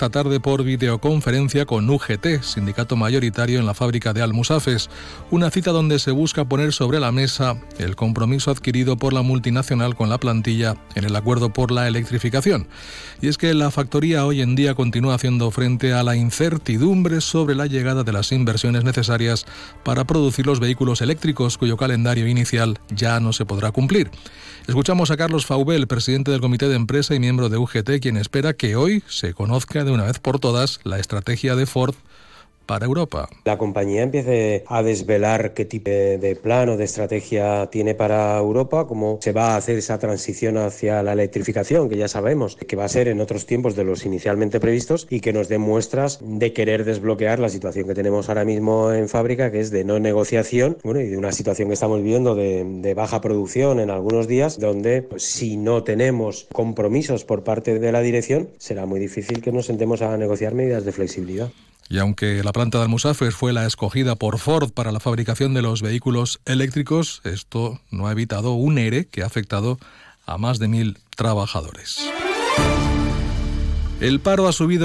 esta tarde por videoconferencia con UGT, sindicato mayoritario en la fábrica de Almusafes, una cita donde se busca poner sobre la mesa el compromiso adquirido por la multinacional con la plantilla en el acuerdo por la electrificación. Y es que la factoría hoy en día continúa haciendo frente a la incertidumbre sobre la llegada de las inversiones necesarias para producir los vehículos eléctricos cuyo calendario inicial ya no se podrá cumplir. Escuchamos a Carlos Faubel, presidente del Comité de Empresa y miembro de UGT, quien espera que hoy se conozca de una vez por todas la estrategia de Ford para Europa. La compañía empiece a desvelar qué tipo de plan o de estrategia tiene para Europa, cómo se va a hacer esa transición hacia la electrificación, que ya sabemos que va a ser en otros tiempos de los inicialmente previstos y que nos dé muestras de querer desbloquear la situación que tenemos ahora mismo en fábrica, que es de no negociación, bueno, y de una situación que estamos viviendo de, baja producción en algunos días, donde pues, si no tenemos compromisos por parte de la dirección, será muy difícil que nos sentemos a negociar medidas de flexibilidad. Y aunque la planta de Almusafes fue la escogida por Ford para la fabricación de los vehículos eléctricos, esto no ha evitado un ERE que ha afectado a más de mil trabajadores. El paro ha subido